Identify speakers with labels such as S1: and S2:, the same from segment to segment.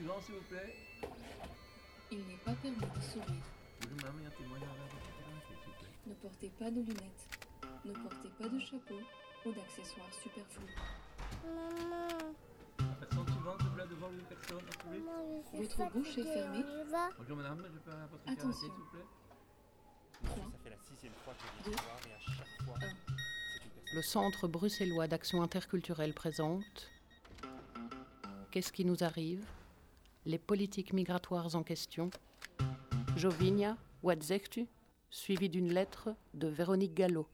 S1: suivant, s'il vous plaît.
S2: Il n'est pas permis de sourire.
S1: Un témoignage s'il vous plaît.
S2: Ne portez pas de lunettes. Ne portez pas de chapeau ou d'accessoires superflus.
S3: Maman,
S1: La personne suivante, s'il vous plaît, devant une personne, s'il vous plaît.
S3: maman, je suis
S2: Votre bouche est fermée.
S1: Bonjour, madame, je peux avoir votre
S2: Attention.
S1: carte, s'il vous plaît?
S2: Trois,
S4: Ça fait la sixième fois que je
S2: Deux.
S4: viens te voir et à chaque fois,
S2: un.
S4: c'est une personne.
S5: Le Centre bruxellois d'action interculturelle présente Qu'est-ce qui nous arrive? Les politiques migratoires en question. Jovinia, what zegt u Suivi d'une lettre de Véronique Gallo.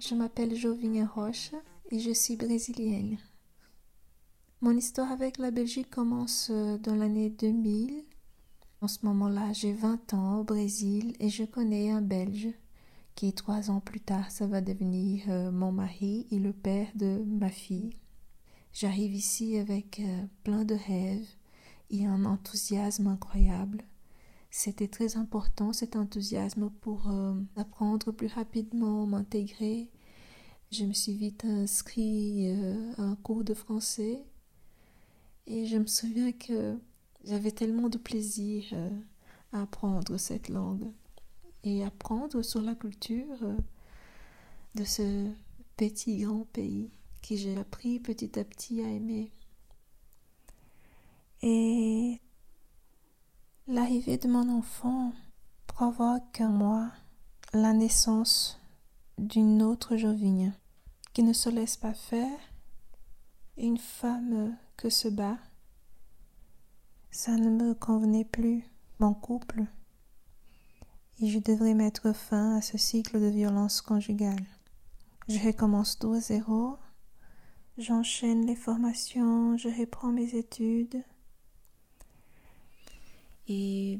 S6: Je m'appelle Jovinha Rocha et je suis brésilienne. Mon histoire avec la Belgique commence euh, dans l'année 2000. En ce moment-là, j'ai 20 ans au Brésil et je connais un Belge qui, trois ans plus tard, ça va devenir euh, mon mari et le père de ma fille. J'arrive ici avec euh, plein de rêves et un enthousiasme incroyable. C'était très important cet enthousiasme pour euh, apprendre plus rapidement, m'intégrer. Je me suis vite inscrit euh, à un cours de français et je me souviens que j'avais tellement de plaisir à apprendre cette langue et apprendre sur la culture de ce petit grand pays que j'ai appris petit à petit à aimer. Et L'arrivée de mon enfant provoque en moi la naissance d'une autre Jovigne qui ne se laisse pas faire, une femme que se bat. Ça ne me convenait plus, mon couple, et je devrais mettre fin à ce cycle de violence conjugale. Je recommence tout à zéro, j'enchaîne les formations, je reprends mes études. Et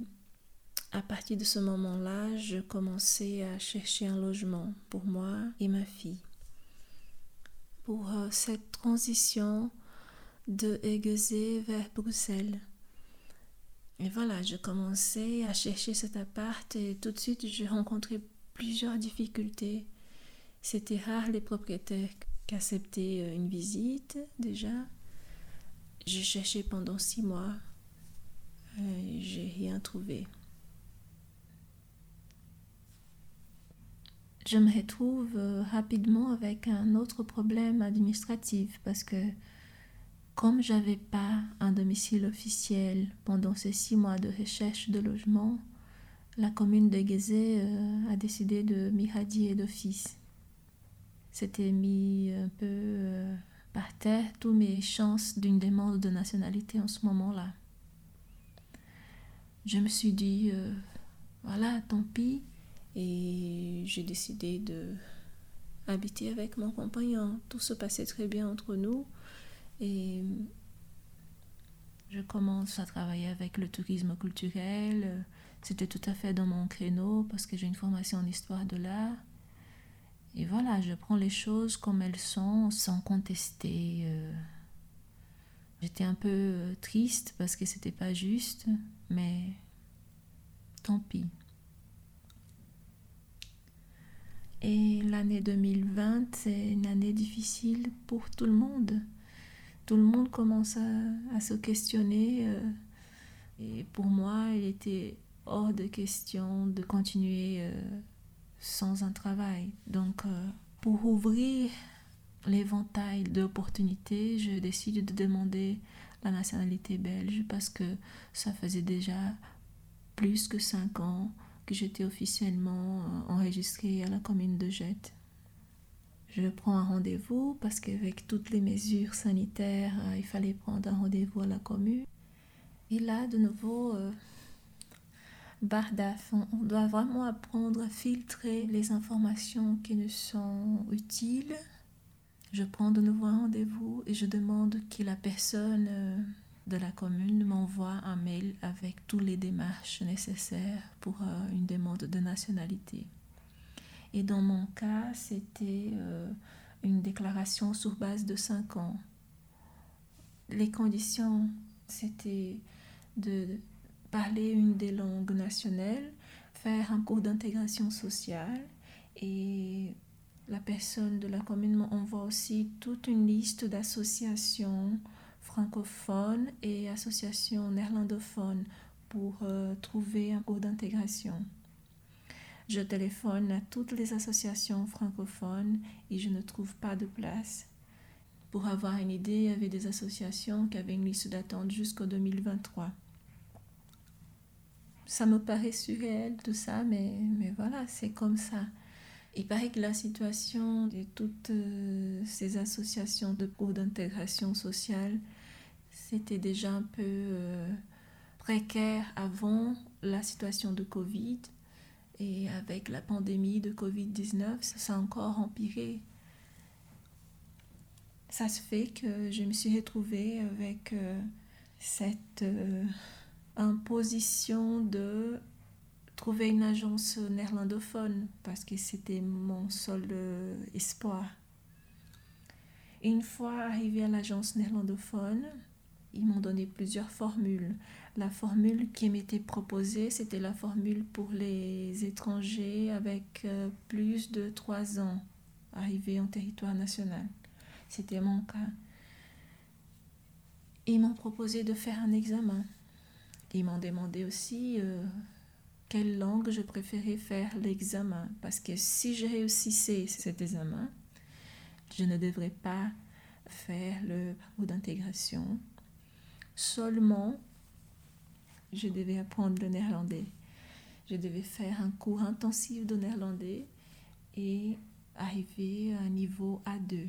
S6: à partir de ce moment-là, je commençais à chercher un logement pour moi et ma fille. Pour euh, cette transition de Aiguezé vers Bruxelles. Et voilà, je commençais à chercher cet appart et tout de suite, j'ai rencontré plusieurs difficultés. C'était rare les propriétaires qui acceptaient euh, une visite déjà. J'ai cherché pendant six mois euh, j'ai rien trouvé. Je me retrouve euh, rapidement avec un autre problème administratif parce que comme j'avais pas un domicile officiel pendant ces six mois de recherche de logement, la commune de Guézé a décidé de m'irradier d'office. C'était mis un peu euh, par terre toutes mes chances d'une demande de nationalité en ce moment-là je me suis dit, euh, voilà, tant pis. Et j'ai décidé de habiter avec mon compagnon. Tout se passait très bien entre nous. Et je commence à travailler avec le tourisme culturel. C'était tout à fait dans mon créneau parce que j'ai une formation en histoire de l'art. Et voilà, je prends les choses comme elles sont, sans contester. euh. J'étais un peu euh, triste parce que c'était pas juste, mais tant pis. Et l'année 2020, c'est une année difficile pour tout le monde. Tout le monde commence à, se questionner. euh, et pour moi, il était hors de question de continuer sans un travail. Donc, euh, pour ouvrir l'éventail d'opportunités, je décide de demander la nationalité belge parce que ça faisait déjà plus que cinq ans que j'étais officiellement euh, enregistrée à la commune de Jette. Je prends un rendez-vous parce qu'avec toutes les mesures sanitaires, euh, il fallait prendre un rendez-vous à la commune. Et là, de nouveau, Bardaf, on, on doit vraiment apprendre à filtrer les informations qui nous sont utiles. Je prends de nouveau un rendez-vous et je demande que la personne euh, de la commune m'envoie un mail avec toutes les démarches nécessaires pour euh, une demande de nationalité. Et dans mon cas, c'était euh, une déclaration sur base de 5 ans. Les conditions, c'était de parler une des langues nationales, faire un cours d'intégration sociale et la personne de la commune m'envoie aussi toute une liste d'associations francophones et associations néerlandophones pour euh, trouver un cours d'intégration. Je téléphone à toutes les associations francophones et je ne trouve pas de place. Pour avoir une idée, il y avait des associations qui avaient une liste d'attente jusqu'en 2023. Ça me paraît surréel tout ça, mais, mais voilà, c'est comme ça. Il paraît que la situation de toutes euh, ces associations de cours d'intégration sociale, c'était déjà un peu euh, précaire avant la situation de Covid. Et avec la pandémie de Covid-19, ça s'est encore empiré. Ça se fait que je me suis retrouvée avec euh, cette imposition de trouver une agence néerlandophone parce que c'était mon seul euh, espoir. Une fois arrivée à l'agence néerlandophone, ils m'ont donné plusieurs formules. La formule qui m'était proposée, c'était la formule pour les étrangers avec euh, plus de trois ans arrivés en territoire national. C'était mon cas. Ils m'ont proposé de faire un examen. Ils m'ont demandé aussi euh, quelle langue je préférais faire l'examen. Parce que si je réussissais cet examen, je ne devrais pas faire le parcours d'intégration. Seulement je devais apprendre le néerlandais. Je devais faire un cours intensif de néerlandais et arriver à un niveau A2.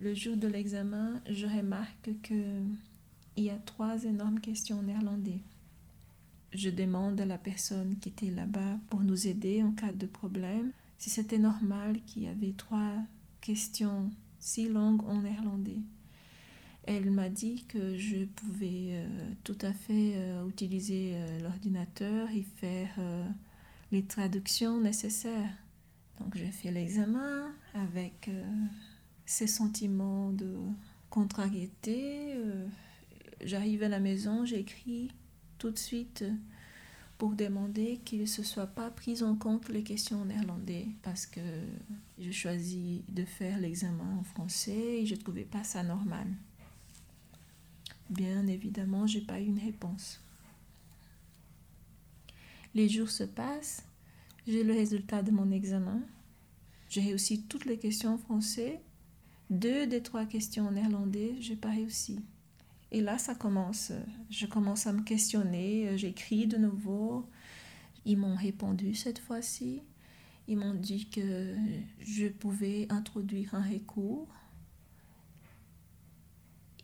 S6: Le jour de l'examen, je remarque que il y a trois énormes questions en néerlandais. Je demande à la personne qui était là-bas pour nous aider en cas de problème si c'était normal qu'il y avait trois questions si longues en néerlandais. Elle m'a dit que je pouvais euh, tout à fait euh, utiliser euh, l'ordinateur et faire les traductions nécessaires. Donc j'ai fait l'examen avec ces sentiments de contrariété. J'arrive à la maison, j'écris tout de suite pour demander qu'il ne se soit pas pris en compte les questions en néerlandais parce que je choisis de faire l'examen en français et je ne trouvais pas ça normal. Bien évidemment, j'ai pas eu une réponse. Les jours se passent, j'ai le résultat de mon examen. J'ai réussi toutes les questions en français. Deux des trois questions en néerlandais, j'ai pas réussi. Et là, ça commence. Je commence à me questionner. J'écris de nouveau. Ils m'ont répondu cette fois-ci. Ils m'ont dit que je pouvais introduire un recours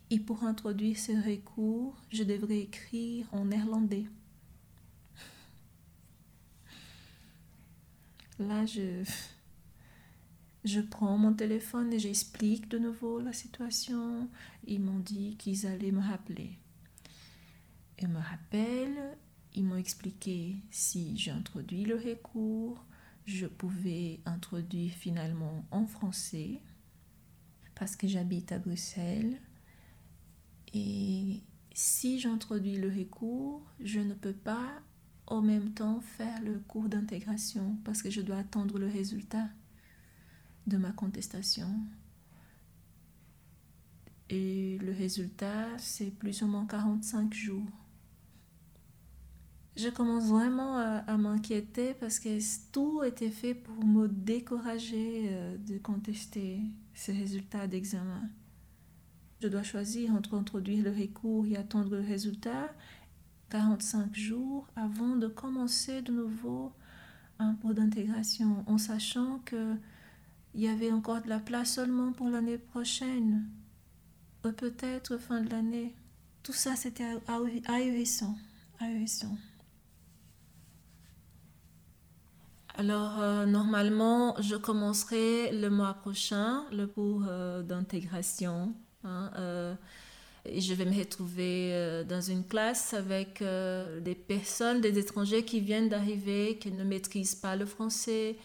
S6: et pour introduire ce recours, je devrais écrire en néerlandais. Là, je, je prends mon téléphone et j'explique de nouveau la situation. Ils m'ont dit qu'ils allaient me rappeler. Ils me rappellent, ils m'ont expliqué si j'introduis le recours, je pouvais introduire finalement en français parce que j'habite à Bruxelles et si j'introduis le recours, je ne peux pas en même temps faire le cours d'intégration parce que je dois attendre le résultat de ma contestation. Et le résultat, c'est plus ou moins 45 jours. Je commence vraiment à, m'inquiéter parce que tout était fait pour me décourager euh, de contester ces résultats d'examen. Je dois choisir entre introduire le recours et attendre le résultat 45 jours avant de commencer de nouveau un cours d'intégration en sachant que il y avait encore de la place seulement pour l'année prochaine, ou peut-être fin de l'année. Tout ça, c'était ahurissant, ahurissant. Alors, euh, normalement, je commencerai le mois prochain le cours euh, d'intégration Hein, euh, et je vais me retrouver euh, dans une classe avec euh, des personnes, des étrangers qui viennent d'arriver, qui ne maîtrisent pas le français.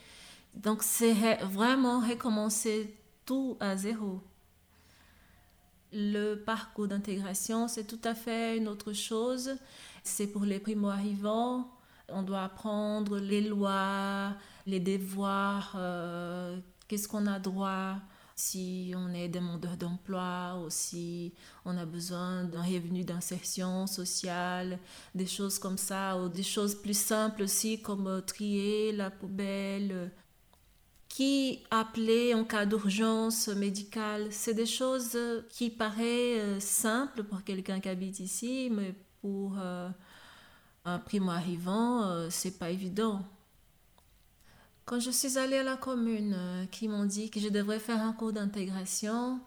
S6: Donc c'est vraiment recommencer tout à zéro. Le parcours d'intégration, c'est tout à fait une autre chose. C'est pour les primo-arrivants. On doit apprendre les lois, les devoirs, euh, qu'est-ce qu'on a droit si on est demandeur d'emploi ou si on a besoin d'un revenu d'insertion sociale, des choses comme ça, ou des choses plus simples aussi comme euh, trier la poubelle, qui appeler en cas d'urgence médicale. C'est des choses qui paraissent simples pour quelqu'un qui habite ici, mais pour un primo arrivant, euh, c'est pas évident. Quand je suis allée à la commune, euh, qui m'ont dit que je devrais faire un cours d'intégration,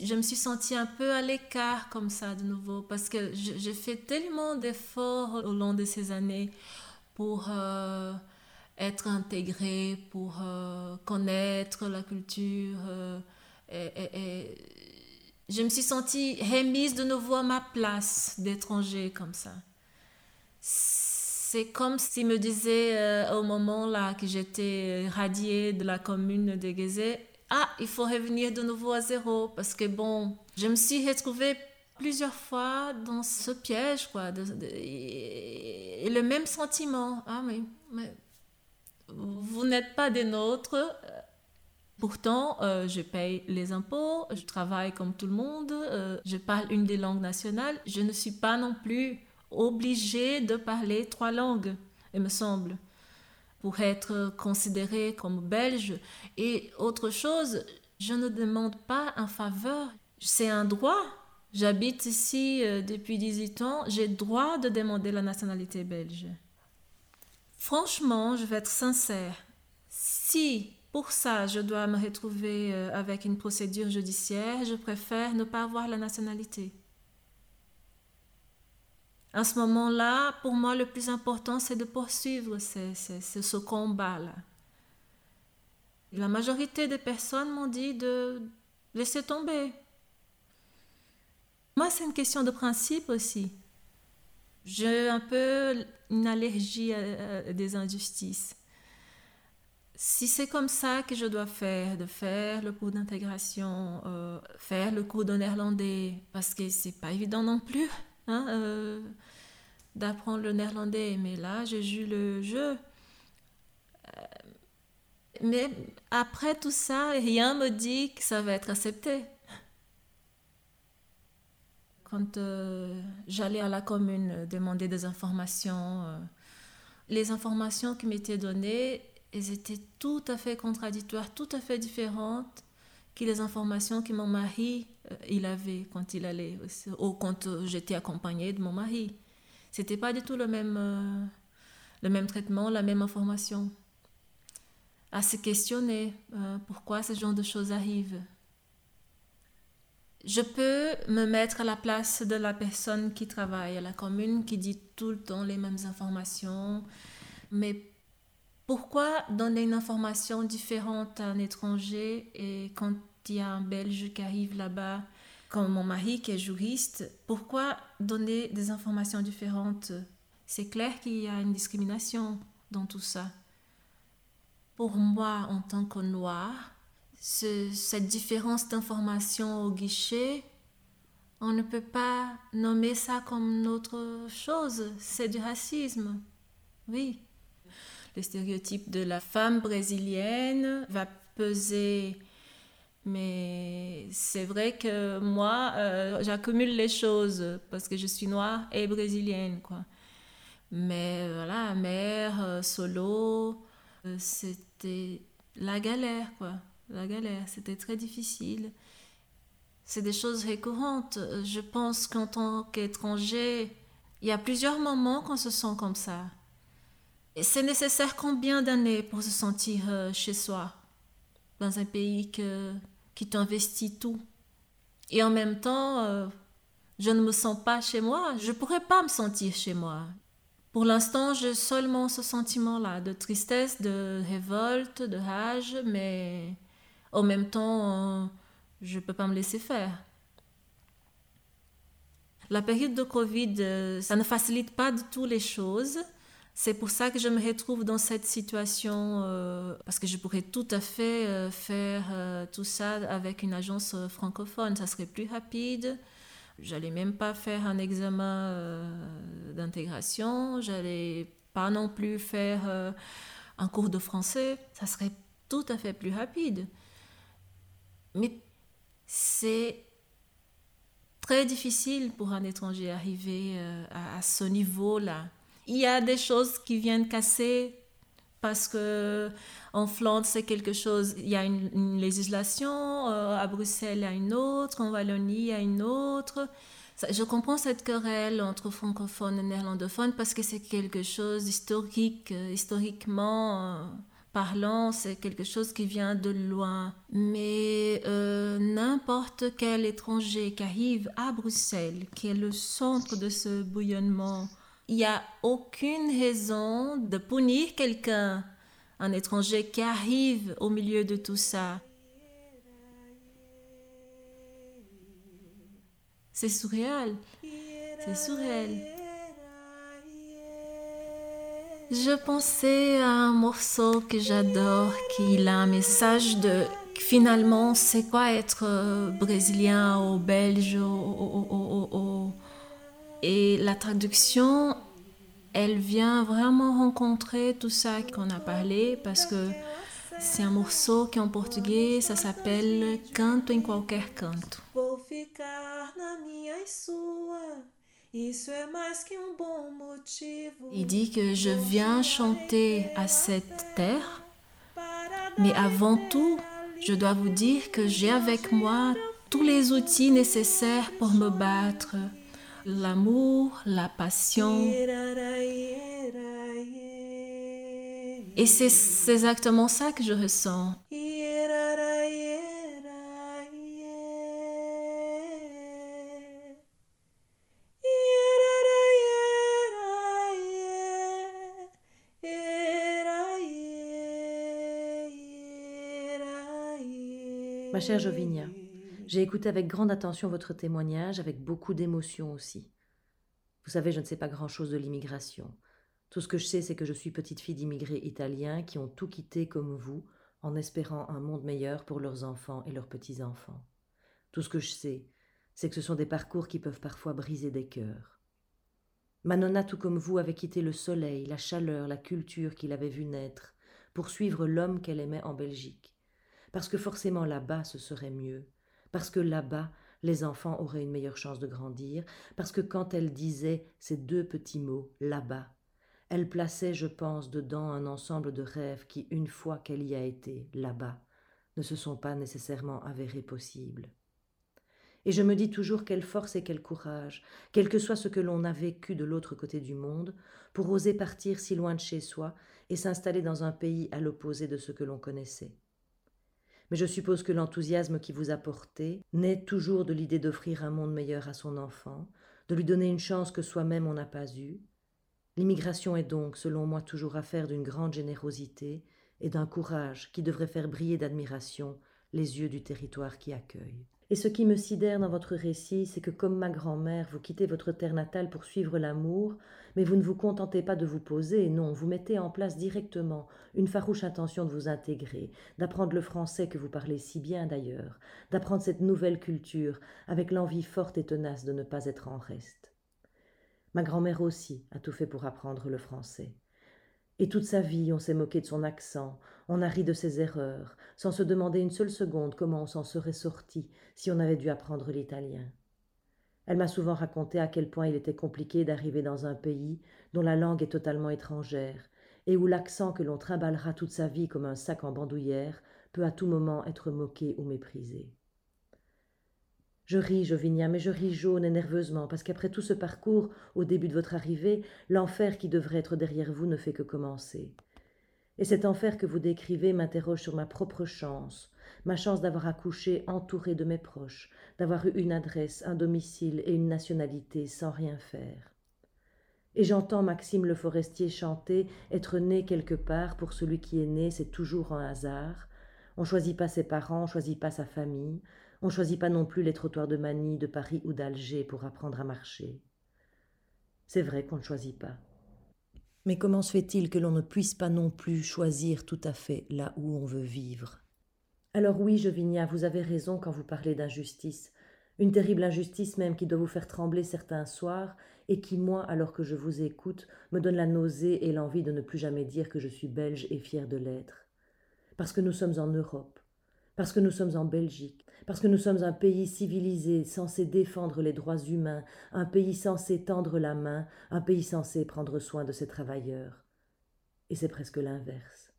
S6: je me suis sentie un peu à l'écart comme ça de nouveau, parce que j'ai fait tellement d'efforts au long de ces années pour euh, être intégrée, pour connaître la culture. et, je me suis sentie remise de nouveau à ma place d'étranger comme ça c'est comme s'il me disait euh, au moment là que j'étais radiée de la commune de Gézé, ah, il faut revenir de nouveau à zéro parce que bon, je me suis retrouvée plusieurs fois dans ce piège quoi, et le même sentiment, ah mais, mais vous n'êtes pas des nôtres. Pourtant, euh, je paye les impôts, je travaille comme tout le monde, euh, je parle une des langues nationales, je ne suis pas non plus obligé de parler trois langues, il me semble, pour être considéré comme belge. Et autre chose, je ne demande pas un faveur, c'est un droit. J'habite ici euh, depuis 18 ans, j'ai droit de demander la nationalité belge. Franchement, je vais être sincère. Si pour ça je dois me retrouver euh, avec une procédure judiciaire, je préfère ne pas avoir la nationalité. À ce moment-là, pour moi, le plus important, c'est de poursuivre ce, combat-là. La majorité des personnes m'ont dit de laisser tomber. Moi, c'est une question de principe aussi. J'ai un peu une allergie à, des injustices. Si c'est comme ça que je dois faire, de faire le cours d'intégration, euh, faire le cours de néerlandais, parce que c'est pas évident non plus. Hein, euh, d'apprendre le néerlandais. Mais là, j'ai joué le jeu. Euh, mais après tout ça, rien me dit que ça va être accepté. Quand euh, j'allais à la commune demander des informations, les informations qui m'étaient données, elles étaient tout à fait contradictoires, tout à fait différentes que les informations que mon mari euh, il avait quand il allait, ou quand euh, j'étais accompagnée de mon mari. C'était pas du tout le même, euh, le même traitement, la même information. À se questionner pourquoi ce genre de choses arrivent. Je peux me mettre à la place de la personne qui travaille à la commune, qui dit tout le temps les mêmes informations, mais pourquoi donner une information différente à un étranger et quand il y a un Belge qui arrive là-bas, comme mon mari qui est juriste, pourquoi donner des informations différentes? C'est clair qu'il y a une discrimination dans tout ça. Pour moi, en tant que noir, cette différence d'information au guichet, on ne peut pas nommer ça comme autre chose. C'est du racisme. Oui. Le stéréotype de la femme brésilienne va peser mais c'est vrai que moi, euh, j'accumule les choses parce que je suis noire et brésilienne, quoi. Mais voilà, mère, euh, solo, euh, c'était la galère, quoi. La galère, c'était très difficile. C'est des choses récurrentes. Je pense qu'en tant qu'étranger, il y a plusieurs moments qu'on se sent comme ça. Et c'est nécessaire combien d'années pour se sentir chez soi, dans un pays que, qui t'investit tout? Et en même temps, euh, je ne me sens pas chez moi. Je ne pourrais pas me sentir chez moi. Pour l'instant, j'ai seulement ce sentiment-là de tristesse, de révolte, de rage, mais en même temps, je ne peux pas me laisser faire. La période de Covid, euh, ça ne facilite pas du tout les choses. C'est pour ça que je me retrouve dans cette situation, euh, parce que je pourrais tout à fait euh, faire euh, tout ça avec une agence francophone. Ça serait plus rapide. J'allais même pas faire un examen d'intégration. J'allais pas non plus faire un cours de français, ça serait tout à fait plus rapide. Mais c'est très difficile pour un étranger arriver euh, à, ce niveau-là. Il y a des choses qui viennent casser parce que en Flandre c'est quelque chose, il y a une, législation, euh, à Bruxelles il y a une autre, en Wallonie il y a une autre. Je comprends cette querelle entre francophones et néerlandophones parce que c'est quelque chose d'historique, euh, historiquement parlant, c'est quelque chose qui vient de loin. Mais euh, n'importe quel étranger qui arrive à Bruxelles, qui est le centre de ce bouillonnement, il n'y a aucune raison de punir quelqu'un, un étranger qui arrive au milieu de tout ça. C'est surréal. C'est surréal. Je pensais à un morceau que j'adore, qui a un message de finalement, c'est quoi être euh, brésilien ou belge Et la traduction, elle vient vraiment rencontrer tout ça qu'on a parlé parce que c'est un morceau qui en portugais, ça s'appelle Canto em qualquer canto.
S7: Um.
S6: Il dit que je viens chanter à cette terre, mais avant tout, je dois vous dire que j'ai avec moi tous les outils nécessaires pour me battre. L'amour, la passion. Et c'est exactement ça que je ressens.
S8: Chère Jovinia, j'ai écouté avec grande attention votre témoignage, avec beaucoup d'émotion aussi. Vous savez, je ne sais pas grand-chose de l'immigration. Tout ce que je sais, c'est que je suis petite fille d'immigrés italiens qui ont tout quitté comme vous, en espérant un monde meilleur pour leurs enfants et leurs petits-enfants. Tout ce que je sais, c'est que ce sont des parcours qui peuvent parfois briser des cœurs. Ma nonna, tout comme vous, avait quitté le soleil, la chaleur, la culture qu'il avait vu naître, pour suivre l'homme qu'elle aimait en Belgique. Parce que forcément là-bas, ce serait mieux. Parce que là-bas, les enfants auraient une meilleure chance de grandir. Parce que quand elle disait ces deux petits mots, là-bas, elle plaçait, je pense, dedans un ensemble de rêves qui, une fois qu'elle y a été, là-bas, ne se sont pas nécessairement avérés possibles. Et je me dis toujours quelle force et quel courage, quel que soit ce que l'on a vécu de l'autre côté du monde, pour oser partir si loin de chez soi et s'installer dans un pays à l'opposé de ce que l'on connaissait. Mais je suppose que l'enthousiasme qui vous a porté naît toujours de l'idée d'offrir un monde meilleur à son enfant, de lui donner une chance que soi-même on n'a pas eue. L'immigration est donc, selon moi, toujours affaire d'une grande générosité et d'un courage qui devrait faire briller d'admiration les yeux du territoire qui accueille. Et ce qui me sidère dans votre récit, c'est que comme ma grand-mère, vous quittez votre terre natale pour suivre l'amour, mais vous ne vous contentez pas de vous poser, non, vous mettez en place directement une farouche intention de vous intégrer, d'apprendre le français que vous parlez si bien d'ailleurs, d'apprendre cette nouvelle culture avec l'envie forte et tenace de ne pas être en reste. Ma grand-mère aussi a tout fait pour apprendre le français. Et toute sa vie, on s'est moqué de son accent, on a ri de ses erreurs, sans se demander une seule seconde comment on s'en serait sorti si on avait dû apprendre l'italien. Elle m'a souvent raconté à quel point il était compliqué d'arriver dans un pays dont la langue est totalement étrangère, et où l'accent que l'on trimballera toute sa vie comme un sac en bandoulière peut à tout moment être moqué ou méprisé. Je ris, Jovinia, mais je ris jaune et nerveusement, parce qu'après tout ce parcours, au début de votre arrivée, l'enfer qui devrait être derrière vous ne fait que commencer. Et cet enfer que vous décrivez m'interroge sur ma propre chance, ma chance d'avoir accouché entourée de mes proches, d'avoir eu une adresse, un domicile et une nationalité sans rien faire. Et j'entends Maxime le Forestier chanter Être né quelque part, pour celui qui est né, c'est toujours un hasard. On choisit pas ses parents, on choisit pas sa famille, on choisit pas non plus les trottoirs de Manille, de Paris ou d'Alger pour apprendre à marcher. C'est vrai qu'on ne choisit pas. Mais comment se fait-il que l'on ne puisse pas non plus choisir tout à fait là où on veut vivre? Alors oui, Jovinia, vous avez raison quand vous parlez d'injustice. Une terrible injustice même qui doit vous faire trembler certains soirs et qui, moi, alors que je vous écoute, me donne la nausée et l'envie de ne plus jamais dire que je suis belge et fier de l'être. Parce que nous sommes en Europe, parce que nous sommes en Belgique, parce que nous sommes un pays civilisé, censé défendre les droits humains, un pays censé tendre la main, un pays censé prendre soin de ses travailleurs. Et c'est presque l'inverse.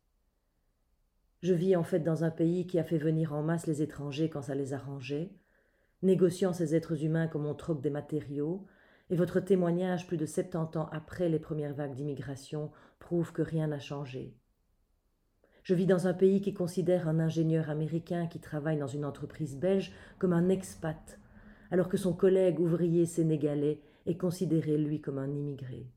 S8: Je vis en fait dans un pays qui a fait venir en masse les étrangers quand ça les arrangeait, négociant ces êtres humains comme on troque des matériaux, et votre témoignage plus de 70 ans après les premières vagues d'immigration prouve que rien n'a changé. Je vis dans un pays qui considère un ingénieur américain qui travaille dans une entreprise belge comme un expat, alors que son collègue ouvrier sénégalais est considéré, lui, comme un immigré.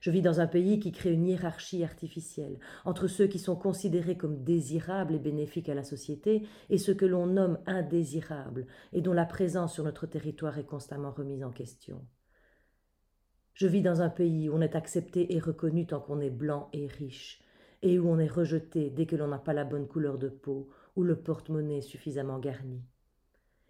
S8: Je vis dans un pays qui crée une hiérarchie artificielle entre ceux qui sont considérés comme désirables et bénéfiques à la société et ceux que l'on nomme indésirables et dont la présence sur notre territoire est constamment remise en question. Je vis dans un pays où on est accepté et reconnu tant qu'on est blanc et riche, et où on est rejeté dès que l'on n'a pas la bonne couleur de peau ou le porte-monnaie suffisamment garni.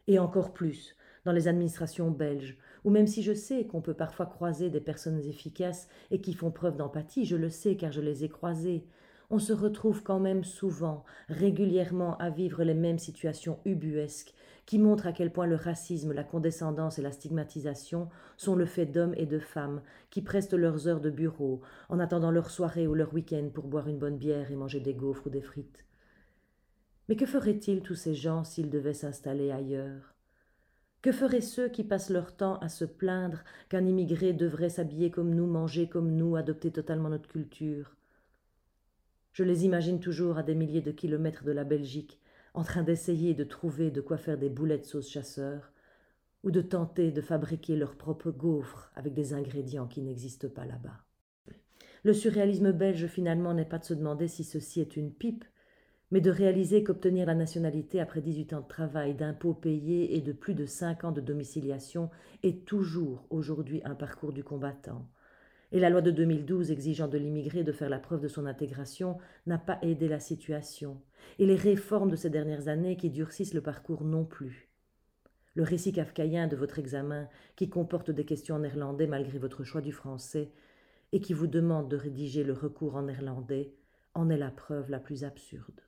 S8: Et encore plus dans les administrations belges, où même si je sais qu'on peut parfois croiser des personnes efficaces et qui font preuve d'empathie, je le sais car je les ai croisées, on se retrouve quand même souvent, régulièrement, à vivre les mêmes situations ubuesques qui montrent à quel point le racisme, la condescendance et la stigmatisation sont le fait d'hommes et de femmes qui prestent leurs heures de bureau en attendant leur soirée ou leur week-end pour boire une bonne bière et manger des gaufres ou des frites. Mais que feraient-ils tous ces gens s'ils devaient s'installer ailleurs? Que feraient ceux qui passent leur temps à se plaindre qu'un immigré devrait s'habiller comme nous, manger comme nous, adopter totalement notre culture? Je les imagine toujours à des milliers de kilomètres de la Belgique, en train d'essayer de trouver de quoi faire des boulettes sauce chasseur, ou de tenter de fabriquer leurs propres gaufres avec des ingrédients qui n'existent pas là-bas. Le surréalisme belge finalement n'est pas de se demander si ceci est une pipe, mais de réaliser qu'obtenir la nationalité après 18 ans de travail, d'impôts payés et de plus de 5 ans de domiciliation est toujours aujourd'hui un parcours du combattant. Et la loi de 2012 exigeant de l'immigré de faire la preuve de son intégration n'a pas aidé la situation, et les réformes de ces dernières années qui durcissent le parcours non plus. Le récit kafkaïen de votre examen, qui comporte des questions en néerlandais malgré votre choix du français, et qui vous demande de rédiger le recours en néerlandais, en est la preuve la plus absurde.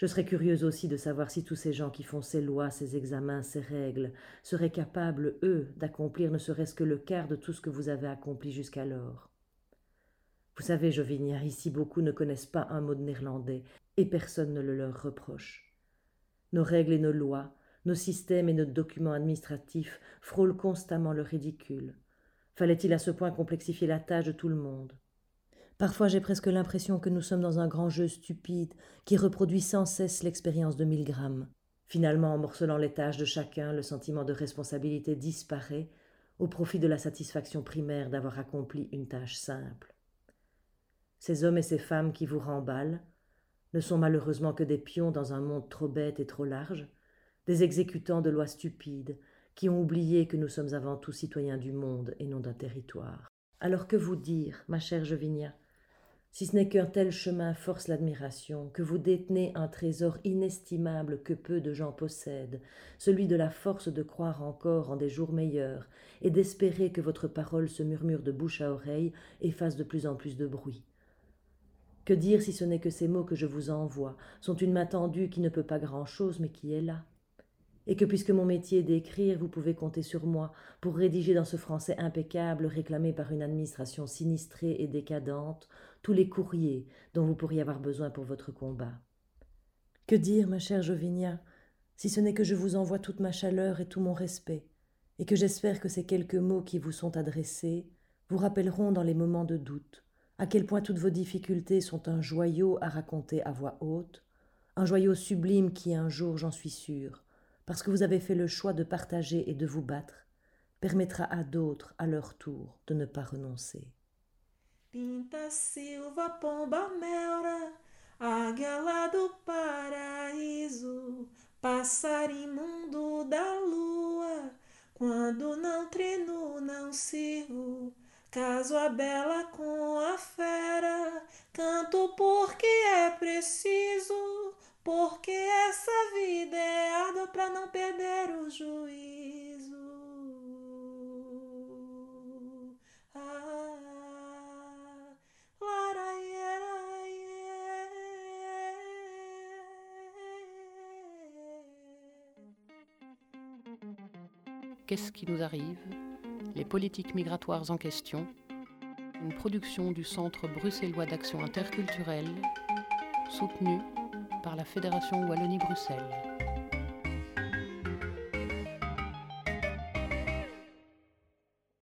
S8: Je serais curieuse aussi de savoir si tous ces gens qui font ces lois, ces examens, ces règles, seraient capables, eux, d'accomplir ne serait-ce que le quart de tout ce que vous avez accompli jusqu'alors. Vous savez, Jovinia, ici beaucoup ne connaissent pas un mot de néerlandais, et personne ne le leur reproche. Nos règles et nos lois, nos systèmes et nos documents administratifs frôlent constamment le ridicule. Fallait-il à ce point complexifier la tâche de tout le monde? Parfois j'ai presque l'impression que nous sommes dans un grand jeu stupide qui reproduit sans cesse l'expérience de mille grammes. Finalement, en morcelant les tâches de chacun, le sentiment de responsabilité disparaît au profit de la satisfaction primaire d'avoir accompli une tâche simple. Ces hommes et ces femmes qui vous remballent ne sont malheureusement que des pions dans un monde trop bête et trop large, des exécutants de lois stupides qui ont oublié que nous sommes avant tout citoyens du monde et non d'un territoire. Alors que vous dire, ma chère Jovinia, si ce n'est qu'un tel chemin force l'admiration, que vous détenez un trésor inestimable que peu de gens possèdent, celui de la force de croire encore en des jours meilleurs, et d'espérer que votre parole se murmure de bouche à oreille et fasse de plus en plus de bruit. Que dire si ce n'est que ces mots que je vous envoie sont une main tendue qui ne peut pas grand-chose mais qui est là? Et que puisque mon métier est d'écrire, vous pouvez compter sur moi pour rédiger dans ce français impeccable réclamé par une administration sinistrée et décadente tous les courriers dont vous pourriez avoir besoin pour votre combat. Que dire, ma chère Jovinia, si ce n'est que je vous envoie toute ma chaleur et tout mon respect, et que j'espère que ces quelques mots qui vous sont adressés vous rappelleront dans les moments de doute à quel point toutes vos difficultés sont un joyau à raconter à voix haute, un joyau sublime qui un jour, j'en suis sûre, parce que vous avez fait le choix de partager et de vous battre, permettra à d'autres, à leur tour, de ne pas renoncer.
S9: Pinta Silva, pomba melra, águia do paraíso, pássaro imundo da lua, quando não treino, não sirvo, caso a bela com a fera, canto porque é preciso, porque essa vida é
S7: pra não perder o. Ah,
S5: Qu'est-ce qui nous arrive? Les politiques migratoires en question. Une production du Centre bruxellois d'action interculturelle, soutenue par la Fédération Wallonie-Bruxelles.